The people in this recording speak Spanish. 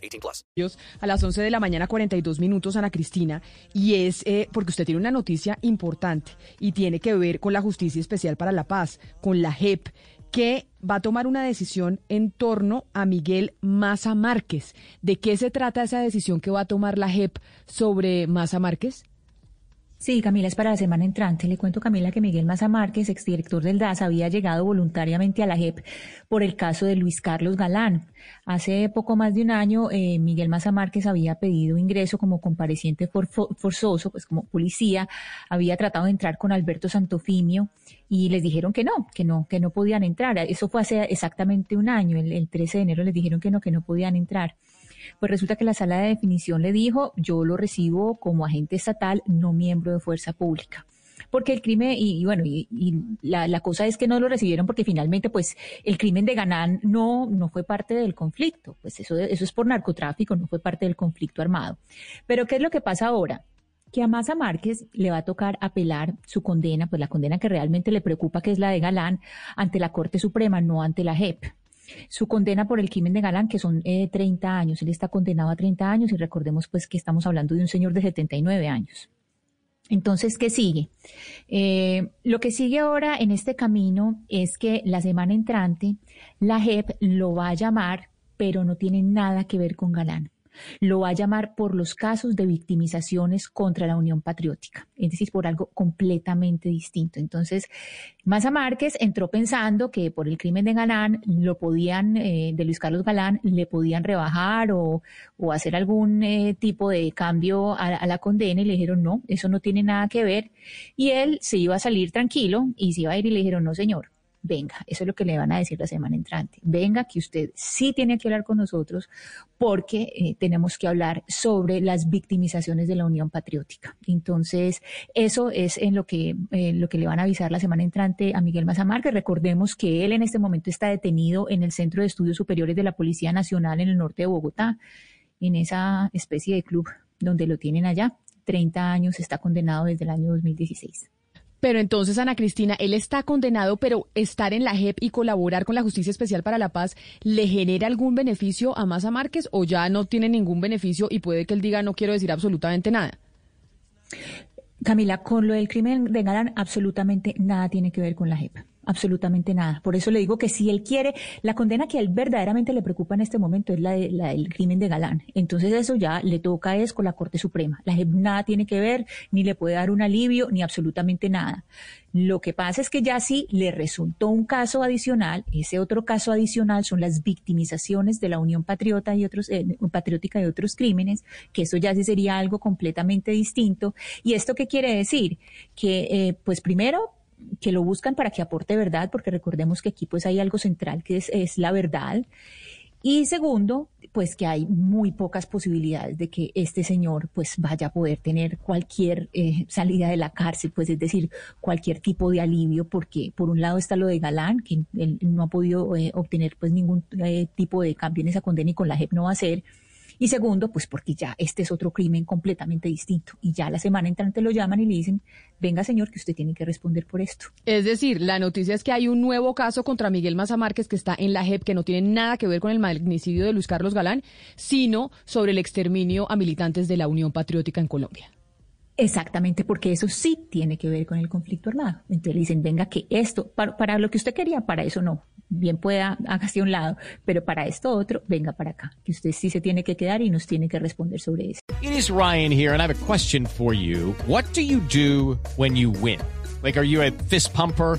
18 plus. a las 11 de la mañana, 42 minutos, Ana Cristina, y es eh, porque usted tiene una noticia importante y tiene que ver con la Justicia Especial para la Paz, con la JEP, que va a tomar una decisión en torno a Miguel Maza Márquez. ¿De qué se trata esa decisión que va a tomar la JEP sobre Maza Márquez? Sí, Camila, es para la semana entrante. Le cuento, Camila, que Miguel Maza Márquez, exdirector del DAS, había llegado voluntariamente a la JEP por el caso de Luis Carlos Galán. Hace poco más de un año, eh, Miguel Maza Márquez había pedido ingreso como compareciente forzoso, pues como policía, había tratado de entrar con Alberto Santofimio y les dijeron que no, que no, que no podían entrar. Eso fue hace exactamente un año, el, el 13 de enero les dijeron que no, que no podían entrar. Pues resulta que la sala de definición le dijo, yo lo recibo como agente estatal, no miembro de fuerza pública porque el crimen, y, bueno, y, la, cosa es que no lo recibieron porque finalmente, pues, el crimen de Ganán no, no fue parte del conflicto, pues eso, eso es por narcotráfico, no fue parte del conflicto armado. Pero, ¿qué es lo que pasa ahora? Que a Maza Márquez le va a tocar apelar su condena, pues la condena que realmente le preocupa, que es la de Galán, ante la Corte Suprema, no ante la JEP. Su condena por el crimen de Galán, que son 30 eh, años, él está condenado a 30 años y recordemos pues que estamos hablando de un señor de 79 años. Entonces, ¿qué sigue? Eh, lo que sigue ahora en este camino es que la semana entrante la JEP lo va a llamar, pero no tiene nada que ver con Galán lo va a llamar por los casos de victimizaciones contra la Unión Patriótica, es decir, por algo completamente distinto. Entonces, Maza Márquez entró pensando que por el crimen de Galán lo podían, eh, de Luis Carlos Galán, le podían rebajar o, hacer algún eh, tipo de cambio a, a la condena y le dijeron, no, eso no tiene nada que ver. Y él se iba a salir tranquilo y se iba a ir y le dijeron, no, señor, venga, eso es lo que le van a decir la semana entrante, venga que usted sí tiene que hablar con nosotros porque eh, tenemos que hablar sobre las victimizaciones de la Unión Patriótica. Entonces, eso es en lo que, eh, lo que le van a avisar la semana entrante a Miguel Mazamarque. Recordemos que él en este momento está detenido en el Centro de Estudios Superiores de la Policía Nacional en el norte de Bogotá, en esa especie de club donde lo tienen allá. 30 años, está condenado desde el año 2016. Pero entonces, Ana Cristina, él está condenado, pero estar en la JEP y colaborar con la Justicia Especial para la Paz, ¿le genera algún beneficio a Maza Márquez o ya no tiene ningún beneficio y puede que él diga no quiero decir absolutamente nada? Camila, con lo del crimen de Galán, absolutamente nada tiene que ver con la JEP absolutamente nada. Por eso le digo que si él quiere, la condena que a él verdaderamente le preocupa en este momento es la, de, la del crimen de Galán. Entonces eso ya le toca es con la Corte Suprema. La JEP nada tiene que ver, ni le puede dar un alivio, ni absolutamente nada. Lo que pasa es que ya sí le resultó un caso adicional, ese otro caso adicional son las victimizaciones de la Unión Patriota y otros, eh, Patriótica y otros crímenes, que eso ya sí sería algo completamente distinto. ¿Y esto qué quiere decir? Que, eh, pues primero, que lo buscan para que aporte verdad, porque recordemos que aquí pues hay algo central que es, la verdad. Y segundo, pues que hay muy pocas posibilidades de que este señor pues vaya a poder tener cualquier eh, salida de la cárcel, pues es decir, cualquier tipo de alivio, porque por un lado está lo de Galán, que él no ha podido eh, obtener pues ningún eh, tipo de cambio en esa condena y con la JEP no va a ser. Y segundo, pues porque ya este es otro crimen completamente distinto. Y ya la semana entrante lo llaman y le dicen, venga señor, que usted tiene que responder por esto. Es decir, la noticia es que hay un nuevo caso contra Miguel Maza Márquez que está en la JEP, que no tiene nada que ver con el magnicidio de Luis Carlos Galán, sino sobre el exterminio a militantes de la Unión Patriótica en Colombia. Exactamente, porque eso sí tiene que ver con el conflicto armado. Entonces le dicen, venga, que esto, para, lo que usted quería, para eso no. Bien pueda, hágase a un lado, pero para esto otro, venga para acá. Que usted sí se tiene que quedar y nos tiene que responder sobre eso. It is Ryan here, and I have a question for you. What do you do when you win? Like, are you a fist pumper?